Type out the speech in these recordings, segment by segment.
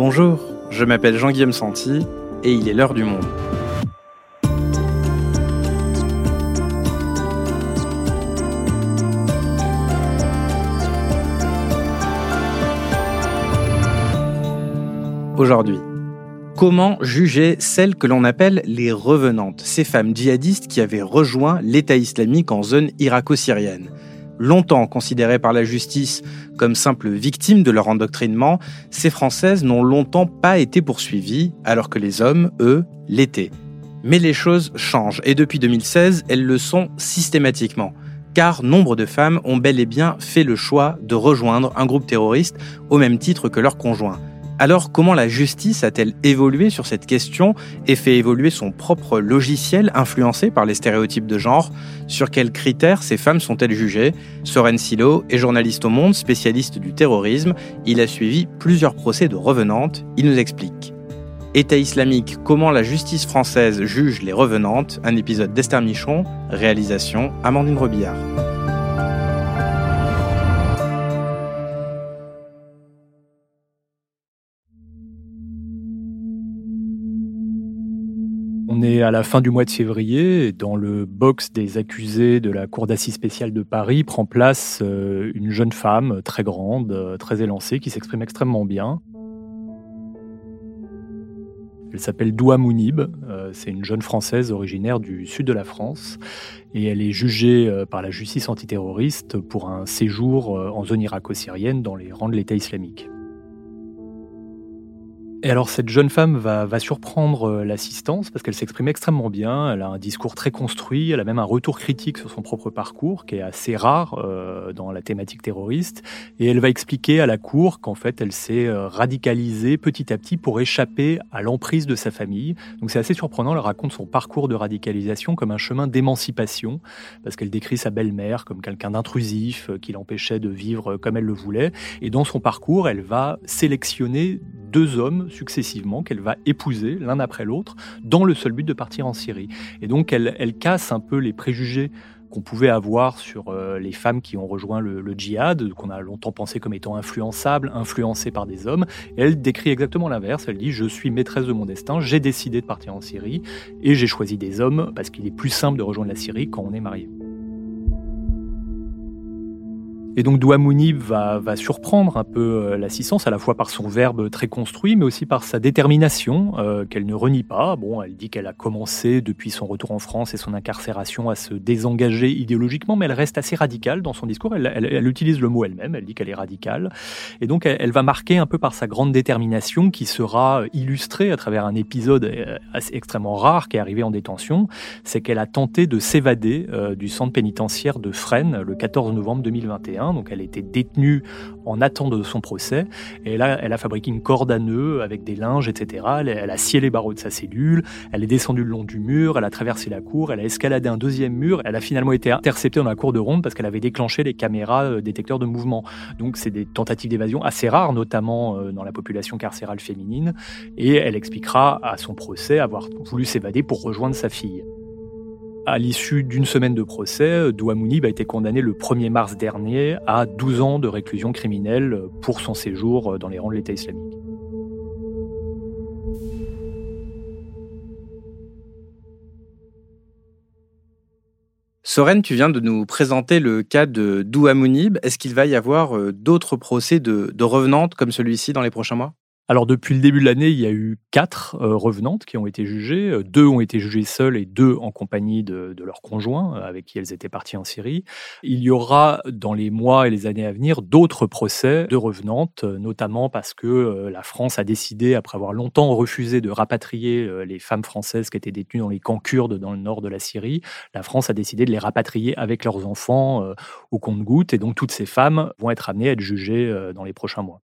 Bonjour, je m'appelle Jean-Guillaume Santi et il est l'heure du monde. Aujourd'hui, comment juger celles que l'on appelle les revenantes, ces femmes djihadistes qui avaient rejoint l'État islamique en zone irako-syrienne? Longtemps considérées par la justice comme simples victimes de leur endoctrinement, ces Françaises n'ont longtemps pas été poursuivies, alors que les hommes, eux, l'étaient. Mais les choses changent, et depuis 2016, elles le sont systématiquement. Car nombre de femmes ont bel et bien fait le choix de rejoindre un groupe terroriste au même titre que leurs conjoints. Alors comment la justice a-t-elle évolué sur cette question et fait évoluer son propre logiciel influencé par les stéréotypes de genre? Sur quels critères ces femmes sont-elles jugées? Soren Silo est journaliste au Monde, spécialiste du terrorisme. Il a suivi plusieurs procès de revenantes. Il nous explique. État islamique, comment la justice française juge les revenantes? Un épisode d'Esther Michon, réalisation Amandine Robillard. On est à la fin du mois de février. dans le box des accusés de la Cour d'assises spéciale de Paris prend place euh, une jeune femme très grande, euh, très élancée, qui s'exprime extrêmement bien. Elle s'appelle Doua Mounib. Euh, c'est une jeune Française originaire du sud de la France. Et elle est jugée par la justice antiterroriste pour un séjour en zone irako-syrienne dans les rangs de l'État islamique. Et alors cette jeune femme va, va surprendre euh, l'assistance parce qu'elle s'exprime extrêmement bien, elle a un discours très construit, elle a même un retour critique sur son propre parcours qui est assez rare euh, dans la thématique terroriste, et elle va expliquer à la cour qu'en fait elle s'est euh, radicalisée petit à petit pour échapper à l'emprise de sa famille. Donc c'est assez surprenant, elle raconte son parcours de radicalisation comme un chemin d'émancipation, parce qu'elle décrit sa belle-mère comme quelqu'un d'intrusif qui l'empêchait de vivre comme elle le voulait, et dans son parcours elle va sélectionner deux hommes successivement qu'elle va épouser l'un après l'autre dans le seul but de partir en Syrie. Et donc elle, elle casse un peu les préjugés qu'on pouvait avoir sur euh, les femmes qui ont rejoint le, djihad, qu'on a longtemps pensé comme étant influençables, influencées par des hommes. elle décrit exactement l'inverse. Elle dit Je suis maîtresse de mon destin, j'ai décidé de partir en Syrie et j'ai choisi des hommes parce qu'il est plus simple de rejoindre la Syrie quand on est marié. Et donc Douamouni va, va surprendre un peu euh, l'assistance, à la fois par son verbe très construit, mais aussi par sa détermination, euh, qu'elle ne renie pas. Bon, elle dit qu'elle a commencé depuis son retour en France et son incarcération à se désengager idéologiquement, mais elle reste assez radicale dans son discours. Elle, elle, utilise le mot elle-même, elle dit qu'elle est radicale. Et donc elle, elle, va marquer un peu par sa grande détermination qui sera illustrée à travers un épisode euh, extrêmement rare qui est arrivé en détention. C'est qu'elle a tenté de s'évader du centre pénitentiaire de Fresnes le 14 novembre 2021 donc elle était détenue en attente de son procès. Et là, elle a fabriqué une corde à nœuds avec des linges, etc. Elle, a scié les barreaux de sa cellule, elle est descendue le long du mur, elle a traversé la cour, elle a escaladé un deuxième mur, elle a finalement été interceptée dans la cour de ronde parce qu'elle avait déclenché les caméras euh, détecteurs de mouvement. Donc c'est des tentatives d'évasion assez rares, notamment euh, dans la population carcérale féminine. Et elle expliquera à son procès avoir voulu s'évader pour rejoindre sa fille. À l'issue d'une semaine de procès, Douamounib a été condamné le 1er mars dernier à 12 ans de réclusion criminelle pour son séjour dans les rangs de l'État islamique. Soren, tu viens de nous présenter le cas de Douamounib. Est-ce qu'il va y avoir euh, d'autres procès de revenantes comme celui-ci dans les prochains mois? Alors depuis le début de l'année, il y a eu quatre euh, revenantes qui ont été jugées. Euh, deux ont été jugées seules et deux en compagnie de, de leurs conjoints euh, avec qui elles étaient parties en Syrie. Il y aura dans les mois et les années à venir d'autres procès de revenantes, notamment parce que la France a décidé, après avoir longtemps refusé de rapatrier les femmes françaises qui étaient détenues dans les camps kurdes dans le nord de la Syrie, la France a décidé de les rapatrier avec leurs enfants au compte-gouttes. Et donc toutes ces femmes vont être amenées à être jugées dans les prochains mois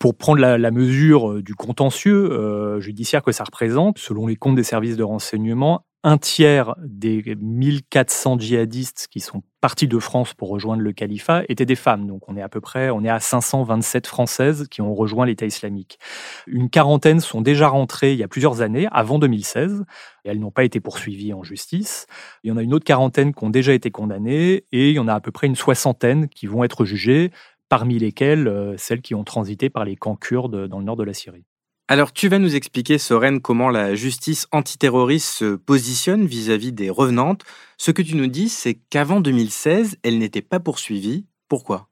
pour prendre la, mesure euh, du contentieux euh, judiciaire que ça représente, selon les comptes des services de renseignement, un tiers des 1400 djihadistes qui sont partis de France pour rejoindre le califat étaient des femmes. Donc on est à peu près, on est à 527 françaises qui ont rejoint l'État islamique. Une quarantaine sont déjà rentrées il y a plusieurs années, avant 2016, et elles n'ont pas été poursuivies en justice. Il y en a une autre quarantaine qui ont déjà été condamnées, et il y en a à peu près une soixantaine qui vont être jugées parmi lesquelles euh, celles qui ont transité par les camps kurdes dans le nord de la Syrie. Alors tu vas nous expliquer, Soren, comment la justice antiterroriste se positionne vis-à-vis des revenantes. Ce que tu nous dis, c'est qu'avant 2016, elle n'était pas poursuivie. Pourquoi?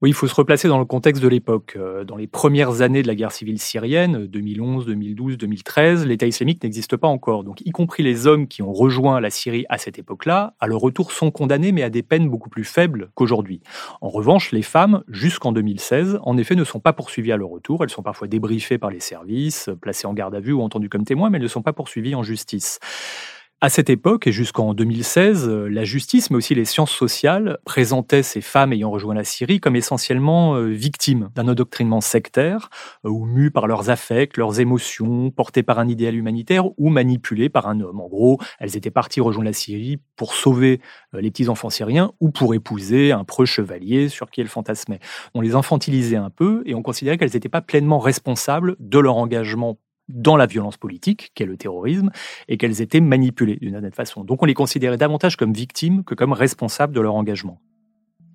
Oui, il faut se replacer dans le contexte de l'époque. Euh, dans les premières années de la guerre civile syrienne, 2011, 2012, 2013, l'État islamique n'existe pas encore. Donc, y compris les hommes qui ont rejoint la Syrie à cette époque-là, à leur retour sont condamnés, mais à des peines beaucoup plus faibles qu'aujourd'hui. En revanche, les femmes, jusqu'en 2016, en effet, ne sont pas poursuivies à leur retour. Elles sont parfois débriefées par les services, placées en garde à vue ou entendues comme témoins, mais elles ne sont pas poursuivies en justice. À cette époque et jusqu'en 2016, euh, la justice, mais aussi les sciences sociales, présentaient ces femmes ayant rejoint la Syrie comme essentiellement euh, victimes d'un endoctrinement sectaire, euh, ou mues par leurs affects, leurs émotions, portées par un idéal humanitaire ou manipulées par un homme. En gros, elles étaient parties rejoindre la Syrie pour sauver les petits-enfants syriens ou pour épouser un preux chevalier sur qui elles fantasmaient. On les infantilisait un peu et on considérait qu'elles n'étaient pas pleinement responsables de leur engagement dans la violence politique, qu'est le terrorisme, et qu'elles étaient manipulées d'une certaine façon. Donc on les considérait davantage comme victimes que comme responsables de leur engagement.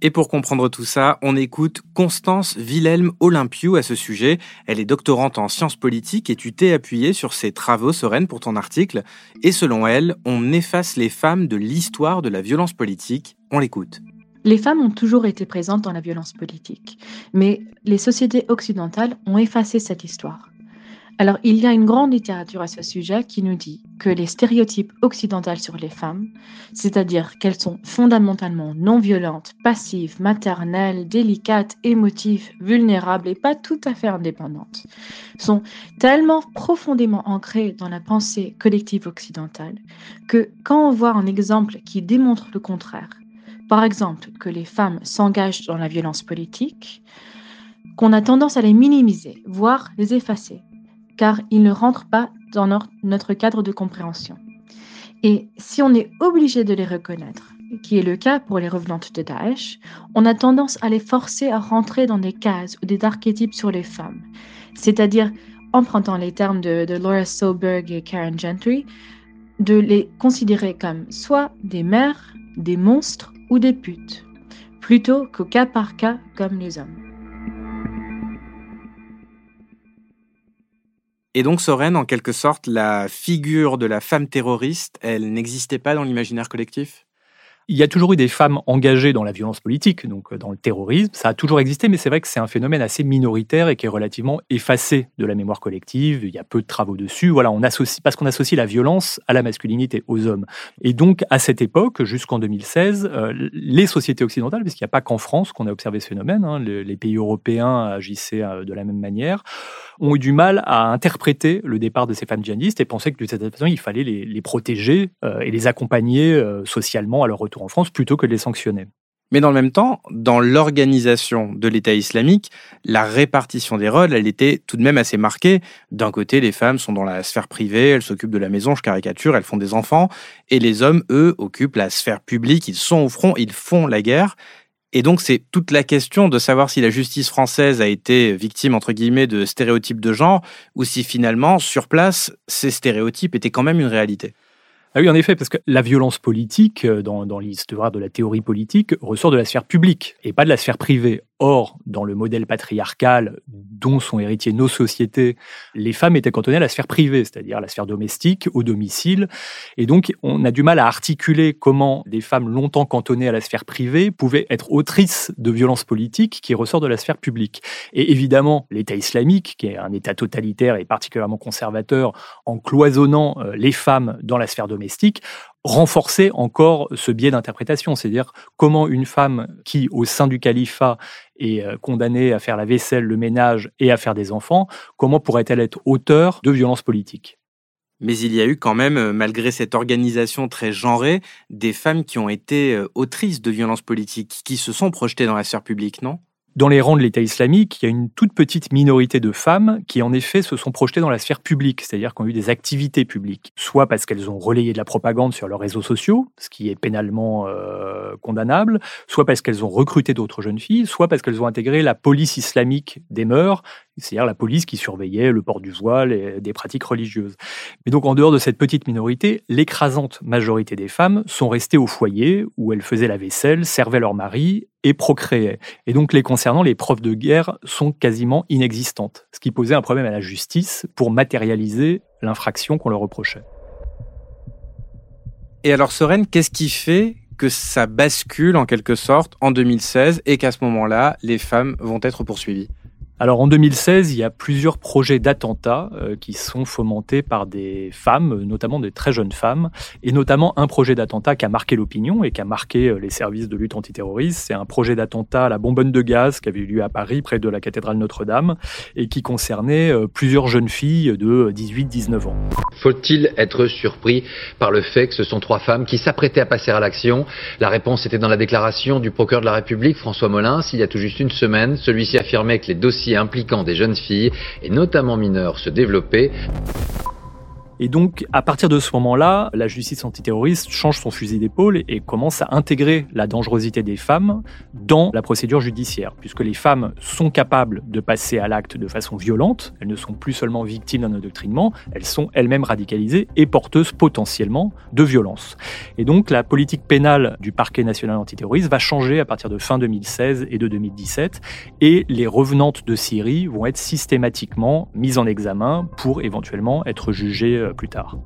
Et pour comprendre tout ça, on écoute Constance Wilhelm Olympiou à ce sujet. Elle est doctorante en sciences politiques et tu t'es appuyée sur ses travaux, sereines pour ton article. Et selon elle, on efface les femmes de l'histoire de la violence politique. On l'écoute. Les femmes ont toujours été présentes dans la violence politique, mais les sociétés occidentales ont effacé cette histoire. Alors, il y a une grande littérature à ce sujet qui nous dit que les stéréotypes occidentaux sur les femmes, c'est-à-dire qu'elles sont fondamentalement non violentes, passives, maternelles, délicates, émotives, vulnérables et pas tout à fait indépendantes, sont tellement profondément ancrées dans la pensée collective occidentale que quand on voit un exemple qui démontre le contraire, par exemple que les femmes s'engagent dans la violence politique, qu'on a tendance à les minimiser, voire les effacer car ils ne rentrent pas dans notre cadre de compréhension. Et si on est obligé de les reconnaître, qui est le cas pour les revenantes de Daesh, on a tendance à les forcer à rentrer dans des cases ou des archétypes sur les femmes. C'est-à-dire, empruntant les termes de, de Laura Soberg et Karen Gentry, de les considérer comme soit des mères, des monstres ou des putes, plutôt qu'au cas par cas comme les hommes. Et donc Soren, en quelque sorte, la figure de la femme terroriste, elle n'existait pas dans l'imaginaire collectif? Il y a toujours eu des femmes engagées dans la violence politique, donc euh, dans le terrorisme. Ça a toujours existé, mais c'est vrai que c'est un phénomène assez minoritaire et qui est relativement effacé de la mémoire collective. Il y a peu de travaux dessus. Voilà, on associe, parce qu'on associe la violence à la masculinité, aux hommes. Et donc, à cette époque, jusqu'en 2016, euh, les sociétés occidentales, puisqu'il n'y a pas qu'en France qu'on a observé ce phénomène, hein, les, pays européens agissaient euh, de la même manière, ont eu du mal à interpréter le départ de ces femmes djihadistes et pensaient que de cette façon, il fallait les, protéger et les accompagner socialement à leur retour en France plutôt que de les sanctionner. Mais dans le même temps, dans l'organisation de l'État islamique, la répartition des rôles, elle était tout de même assez marquée. D'un côté, les femmes sont dans la sphère privée, elles s'occupent de la maison, je caricature, elles font des enfants, et les hommes, eux, occupent la sphère publique, ils sont au front, ils font la guerre. Et donc, c'est toute la question de savoir si la justice française a été victime, entre guillemets, de stéréotypes de genre, ou si finalement, sur place, ces stéréotypes étaient quand même une réalité. Ah oui, en effet, parce que la violence politique, euh, dans, dans l'histoire de la théorie politique, ressort de la sphère publique et pas de la sphère privée. Or, dans le modèle patriarcal dont sont héritiers nos sociétés, les femmes étaient cantonnées à la sphère privée, c'est-à-dire la sphère domestique, au domicile. Et donc, on a du mal à articuler comment des femmes longtemps cantonnées à la sphère privée pouvaient être autrices de violences politiques qui ressortent de la sphère publique. Et évidemment, l'État islamique, qui est un État totalitaire et particulièrement conservateur, en cloisonnant euh, les femmes dans la sphère domestique, renforcer encore ce biais d'interprétation, c'est-à-dire comment une femme qui, au sein du califat, est euh, condamnée à faire la vaisselle, le ménage et à faire des enfants, comment pourrait-elle être auteur de violences politiques? Mais il y a eu quand même, euh, malgré cette organisation très genrée, des femmes qui ont été euh, autrices de violences politiques, qui se sont projetées dans la sphère publique, non? Dans les rangs de l'État islamique, il y a une toute petite minorité de femmes qui, en effet, se sont projetées dans la sphère publique, c'est-à-dire qui ont eu des activités publiques, soit parce qu'elles ont relayé de la propagande sur leurs réseaux sociaux, ce qui est pénalement euh, condamnable, soit parce qu'elles ont recruté d'autres jeunes filles, soit parce qu'elles ont intégré la police islamique des mœurs, c'est-à-dire la police qui surveillait le port du voile et des pratiques religieuses. Mais donc en dehors de cette petite minorité, l'écrasante majorité des femmes sont restées au foyer où elles faisaient la vaisselle, servaient leur mari et procréaient. Et donc les concernant, les preuves de guerre sont quasiment inexistantes, ce qui posait un problème à la justice pour matérialiser l'infraction qu'on leur reprochait. Et alors Soren, qu'est-ce qui fait que ça bascule en quelque sorte en 2016 et qu'à ce moment-là, les femmes vont être poursuivies? Alors en 2016, il y a plusieurs projets d'attentats euh, qui sont fomentés par des femmes, notamment des très jeunes femmes, et notamment un projet d'attentat qui a marqué l'opinion et qui a marqué euh, les services de lutte antiterroriste. C'est un projet d'attentat à la bonbonne de gaz qui avait eu lieu à Paris, près de la cathédrale Notre-Dame, et qui concernait euh, plusieurs jeunes filles de 18-19 ans. Faut-il être surpris par le fait que ce sont trois femmes qui s'apprêtaient à passer à l'action? La réponse était dans la déclaration du procureur de la République, François Molins, il y a tout juste une semaine. Celui-ci affirmait que les dossiers impliquant des jeunes filles, et notamment mineures, se développer. Et donc, à partir de ce moment-là, la justice antiterroriste change son fusil d'épaule et commence à intégrer la dangerosité des femmes dans la procédure judiciaire, puisque les femmes sont capables de passer à l'acte de façon violente, elles ne sont plus seulement victimes d'un endoctrinement, elles sont elles-mêmes radicalisées et porteuses potentiellement de violence. Et donc, la politique pénale du parquet national antiterroriste va changer à partir de fin 2016 et de 2017, et les revenantes de Syrie vont être systématiquement mises en examen pour éventuellement être jugées euh, plus tard.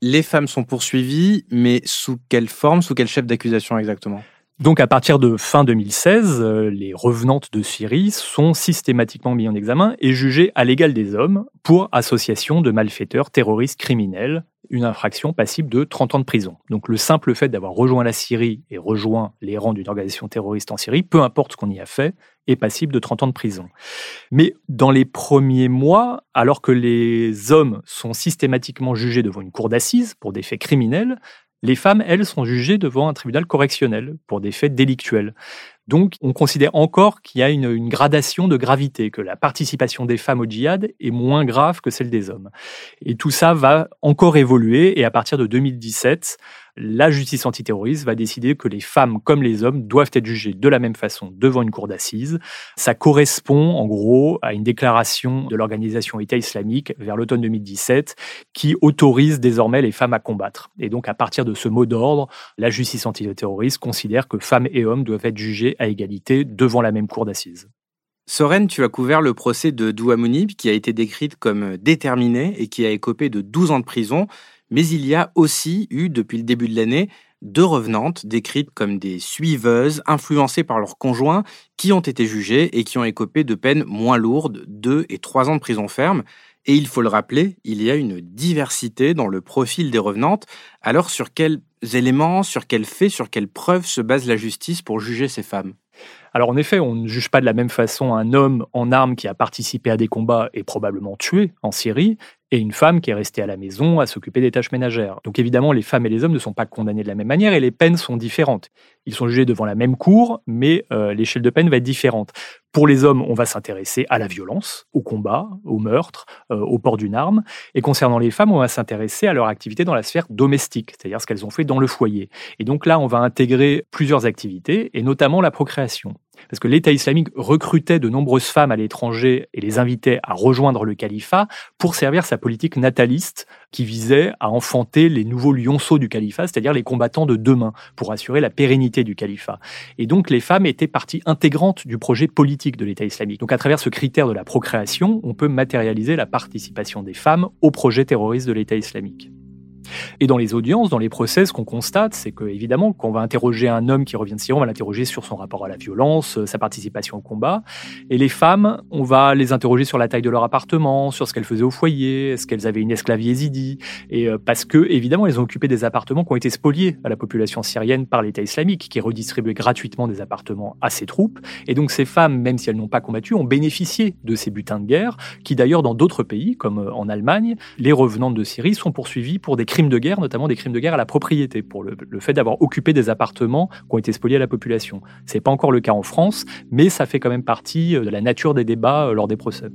Les femmes sont poursuivies, mais sous quelle forme, sous quel chef d'accusation exactement? Donc à partir de fin 2016, euh, les revenantes de Syrie sont systématiquement mis en examen et jugées à l'égal des hommes pour association de malfaiteurs terroristes criminels une infraction passible de 30 ans de prison. Donc le simple fait d'avoir rejoint la Syrie et rejoint les rangs d'une organisation terroriste en Syrie, peu importe ce qu'on y a fait, est passible de 30 ans de prison. Mais dans les premiers mois, alors que les hommes sont systématiquement jugés devant une cour d'assises pour des faits criminels, les femmes, elles, sont jugées devant un tribunal correctionnel pour des faits délictuels. Donc, on considère encore qu'il y a une, gradation de gravité, que la participation des femmes au djihad est moins grave que celle des hommes. Et tout ça va encore évoluer, et à partir de 2017, la justice antiterroriste va décider que les femmes comme les hommes doivent être jugées de la même façon devant une cour d'assises. Ça correspond en gros à une déclaration de l'organisation État islamique vers l'automne 2017 qui autorise désormais les femmes à combattre. Et donc à partir de ce mot d'ordre, la justice antiterroriste considère que femmes et hommes doivent être jugés à égalité devant la même cour d'assises. Soren, tu as couvert le procès de Douamounib qui a été décrite comme déterminée et qui a écopé de 12 ans de prison. Mais il y a aussi eu, depuis le début de l'année, deux revenantes décrites comme des suiveuses influencées par leurs conjoints qui ont été jugées et qui ont écopé de peines moins lourdes, deux et trois ans de prison ferme. Et il faut le rappeler, il y a une diversité dans le profil des revenantes. Alors sur quels éléments, sur quels faits, sur quelles preuves se base la justice pour juger ces femmes? Alors en effet, on ne juge pas de la même façon un homme en armes qui a participé à des combats et probablement tué en Syrie, et une femme qui est restée à la maison à s'occuper des tâches ménagères. Donc évidemment, les femmes et les hommes ne sont pas condamnés de la même manière et les peines sont différentes. Ils sont jugés devant la même cour, mais euh, l'échelle de peine va être différente. Pour les hommes, on va s'intéresser à la violence, au combat, au meurtre, euh, au port d'une arme. Et concernant les femmes, on va s'intéresser à leur activité dans la sphère domestique, c'est-à-dire ce qu'elles ont fait dans le foyer. Et donc là, on va intégrer plusieurs activités, et notamment la procréation parce que l'État islamique recrutait de nombreuses femmes à l'étranger et les invitait à rejoindre le califat pour servir sa politique nataliste qui visait à enfanter les nouveaux lionceaux du califat, c'est-à-dire les combattants de demain, pour assurer la pérennité du califat. Et donc les femmes étaient partie intégrante du projet politique de l'État islamique. Donc à travers ce critère de la procréation, on peut matérialiser la participation des femmes au projet terroriste de l'État islamique. Et dans les audiences, dans les procès, ce qu'on constate, c'est que évidemment, quand on va interroger un homme qui revient de Syrie, on va l'interroger sur son rapport à la violence, euh, sa participation au combat. Et les femmes, on va les interroger sur la taille de leur appartement, sur ce qu'elles faisaient au foyer, est-ce qu'elles avaient une esclave yézidi. Et euh, parce que, évidemment, elles ont occupé des appartements qui ont été spoliés à la population syrienne par l'État islamique, qui redistribuait gratuitement des appartements à ses troupes. Et donc, ces femmes, même si elles n'ont pas combattu, ont bénéficié de ces butins de guerre, qui d'ailleurs, dans d'autres pays, comme euh, en Allemagne, les revenantes de Syrie sont poursuivies pour des crimes de guerre, notamment des crimes de guerre à la propriété, pour le, fait d'avoir occupé des appartements qui ont été spoliés à la population. Ce n'est pas encore le cas en France, mais ça fait quand même partie euh, de la nature des débats euh, lors des procès.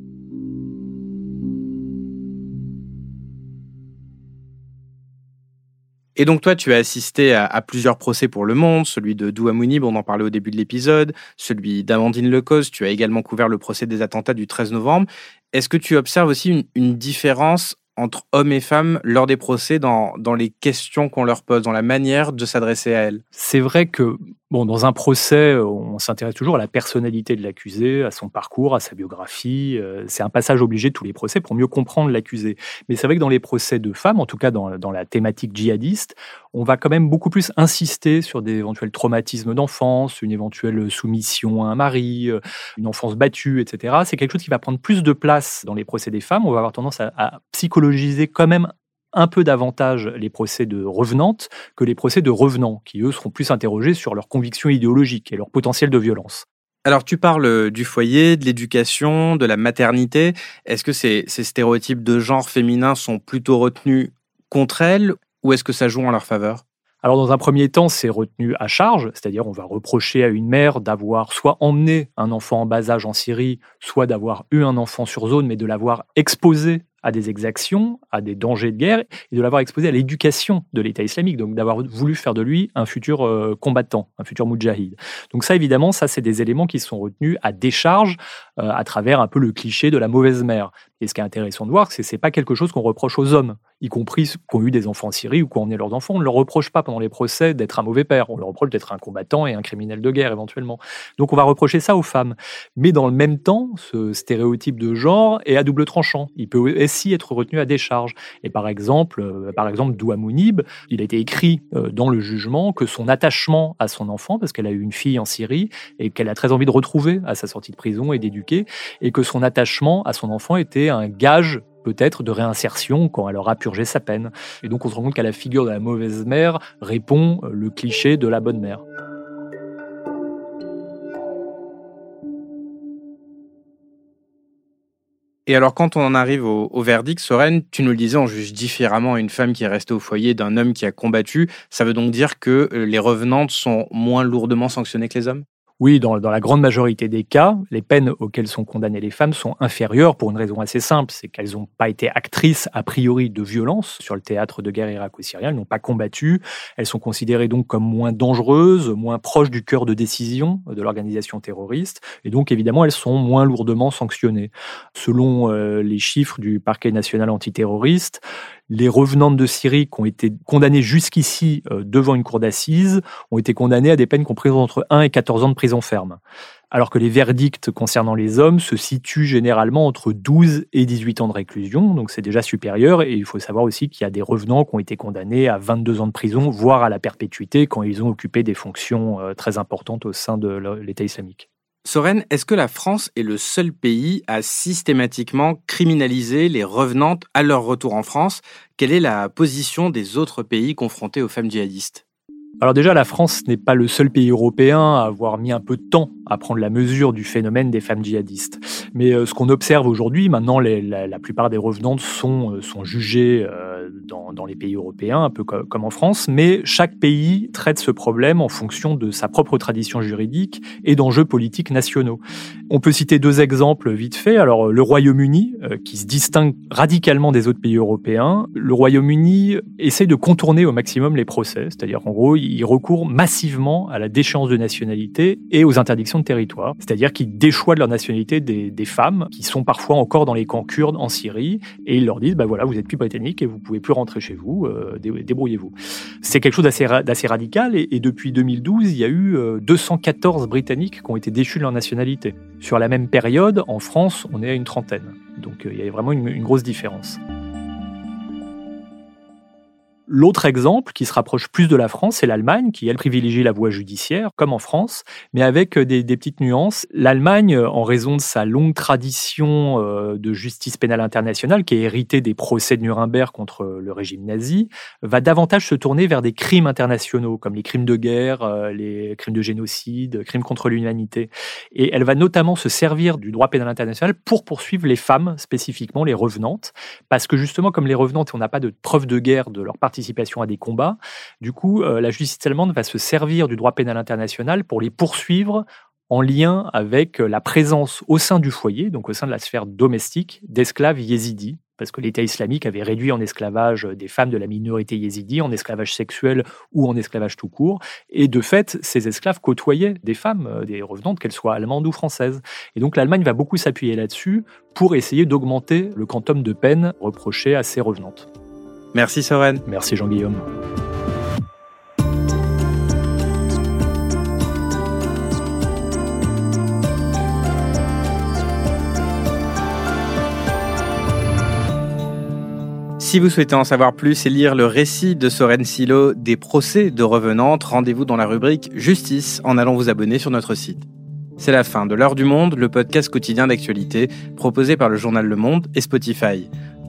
Et donc toi, tu as assisté à, plusieurs procès pour Le Monde, celui de Douamounib, on en parlait au début de l'épisode, celui d'Amandine Lecoz, tu as également couvert le procès des attentats du 13 novembre. Est-ce que tu observes aussi une différence entre hommes et femmes lors des procès dans, dans les questions qu'on leur pose, dans la manière de s'adresser à elles C'est vrai que Bon, dans un procès, on s'intéresse toujours à la personnalité de l'accusé, à son parcours, à sa biographie. Euh, c'est un passage obligé de tous les procès pour mieux comprendre l'accusé. Mais c'est vrai que dans les procès de femmes, en tout cas dans, dans, la thématique djihadiste, on va quand même beaucoup plus insister sur des éventuels traumatismes d'enfance, une éventuelle soumission à un mari, euh, une enfance battue, etc. C'est quelque chose qui va prendre plus de place dans les procès des femmes. On va avoir tendance à, à psychologiser quand même un peu davantage les procès de revenantes que les procès de revenants, qui eux seront plus interrogés sur leurs convictions idéologiques et leur potentiel de violence. Alors tu parles du foyer, de l'éducation, de la maternité. Est-ce que ces, ces, stéréotypes de genre féminin sont plutôt retenus contre elles ou est-ce que ça joue en leur faveur? Alors dans un premier temps, c'est retenu à charge, c'est-à-dire on va reprocher à une mère d'avoir soit emmené un enfant en bas âge en Syrie, soit d'avoir eu un enfant sur zone, mais de l'avoir exposé à des exactions, à des dangers de guerre, et de l'avoir exposé à l'éducation de l'État islamique, donc d'avoir voulu faire de lui un futur euh, combattant, un futur moudjahid. Donc ça, évidemment, ça, c'est des éléments qui sont retenus à décharge euh, à travers un peu le cliché de la mauvaise mère. Et ce qui est intéressant de voir, c'est que ce n'est pas quelque chose qu'on reproche aux hommes, y compris ceux qui ont eu des enfants en Syrie ou qui ont emmené leurs enfants. On ne leur reproche pas pendant les procès d'être un mauvais père. On leur reproche d'être un combattant et un criminel de guerre éventuellement. Donc on va reprocher ça aux femmes. Mais dans le même temps, ce stéréotype de genre est à double tranchant. Il peut aussi être retenu à décharge. Et par exemple, euh, par exemple, Douamounib, il a été écrit euh, dans le jugement que son attachement à son enfant, parce qu'elle a eu une fille en Syrie et qu'elle a très envie de retrouver à sa sortie de prison et d'éduquer, et que son attachement à son enfant était un gage peut-être de réinsertion quand elle aura purgé sa peine. Et donc on se rend compte qu'à la figure de la mauvaise mère répond euh, le cliché de la bonne mère. Et alors, quand on en arrive au, verdict, Soren, tu nous le disais, on juge différemment une femme qui est restée au foyer d'un homme qui a combattu. Ça veut donc dire que euh, les revenantes sont moins lourdement sanctionnées que les hommes? Oui, dans, la grande majorité des cas, les peines auxquelles sont condamnées les femmes sont inférieures pour une raison assez simple, c'est qu'elles n'ont pas été actrices a priori de violence sur le théâtre de guerre irako-syrien, elles n'ont pas combattu, elles sont considérées donc comme moins dangereuses, moins proches du cœur de décision de l'organisation terroriste, et donc évidemment elles sont moins lourdement sanctionnées. Selon euh, les chiffres du parquet national antiterroriste, les revenantes de Syrie qui ont été condamnées jusqu'ici euh, devant une cour d'assises ont été condamnées à des peines comprises entre 1 et 14 ans de prison ferme. Alors que les verdicts concernant les hommes se situent généralement entre 12 et 18 ans de réclusion, donc c'est déjà supérieur. Et il faut savoir aussi qu'il y a des revenants qui ont été condamnés à 22 ans de prison, voire à la perpétuité, quand ils ont occupé des fonctions euh, très importantes au sein de l'État islamique. Soren, est-ce que la France est le seul pays à systématiquement criminaliser les revenantes à leur retour en France? Quelle est la position des autres pays confrontés aux femmes djihadistes? Alors déjà, la France n'est pas le seul pays européen à avoir mis un peu de temps à prendre la mesure du phénomène des femmes djihadistes. Mais euh, ce qu'on observe aujourd'hui, maintenant, la, plupart des revenantes sont, euh, jugées euh, dans, dans, les pays européens, un peu comme en France, mais chaque pays traite ce problème en fonction de sa propre tradition juridique et d'enjeux politiques nationaux. On peut citer deux exemples vite fait. Alors le Royaume-Uni, qui se distingue radicalement des autres pays européens, le Royaume-Uni essaie de contourner au maximum les procès, c'est-à-dire en gros, il recourt massivement à la déchéance de nationalité et aux interdictions de territoire, c'est-à-dire qu'il déchoit de leur nationalité des, femmes qui sont parfois encore dans les camps kurdes en Syrie et ils leur disent bah voilà vous êtes plus britannique et vous pouvez plus rentrer chez vous, euh, débrouillez-vous. C'est quelque chose d'assez radical et, depuis 2012 il y a eu 214 euh, britanniques qui ont été déchus de leur nationalité. Sur la même période en France on est à une trentaine, donc euh, il y a vraiment une grosse différence. L'autre exemple qui se rapproche plus de la France, c'est l'Allemagne, qui, elle, privilégie la voie judiciaire, comme en France, mais avec euh, des, petites nuances. L'Allemagne, euh, en raison de sa longue tradition euh, de justice pénale internationale, qui est héritée des procès de Nuremberg contre le régime nazi, va davantage se tourner vers des crimes internationaux, comme les crimes de guerre, les crimes de génocide, crimes contre l'humanité. Et elle va notamment se servir du droit pénal international pour poursuivre les femmes, spécifiquement les revenantes, parce que justement, comme les revenantes, on n'a pas de preuve de guerre de leur partie à des combats. Du coup, euh, la justice allemande va se servir du droit pénal international pour les poursuivre en lien avec euh, la présence au sein du foyer, donc au sein de la sphère domestique, d'esclaves yézidis parce que l'État islamique avait réduit en esclavage des femmes de la minorité yézidi, en esclavage sexuel ou en esclavage tout court. Et de fait, ces esclaves côtoyaient des femmes, euh, des revenantes, qu'elles soient allemandes ou françaises. Et donc l'Allemagne va beaucoup s'appuyer là-dessus pour essayer d'augmenter le quantum de peine reproché à ces revenantes. Merci Soren. Merci Jean-Guillaume. Si vous souhaitez en savoir plus et lire le récit de Soren Silo des procès de revenantes, rendez-vous dans la rubrique Justice en allant vous abonner sur notre site. C'est la fin de L'heure du monde, le podcast quotidien d'actualité proposé par le journal Le Monde et Spotify.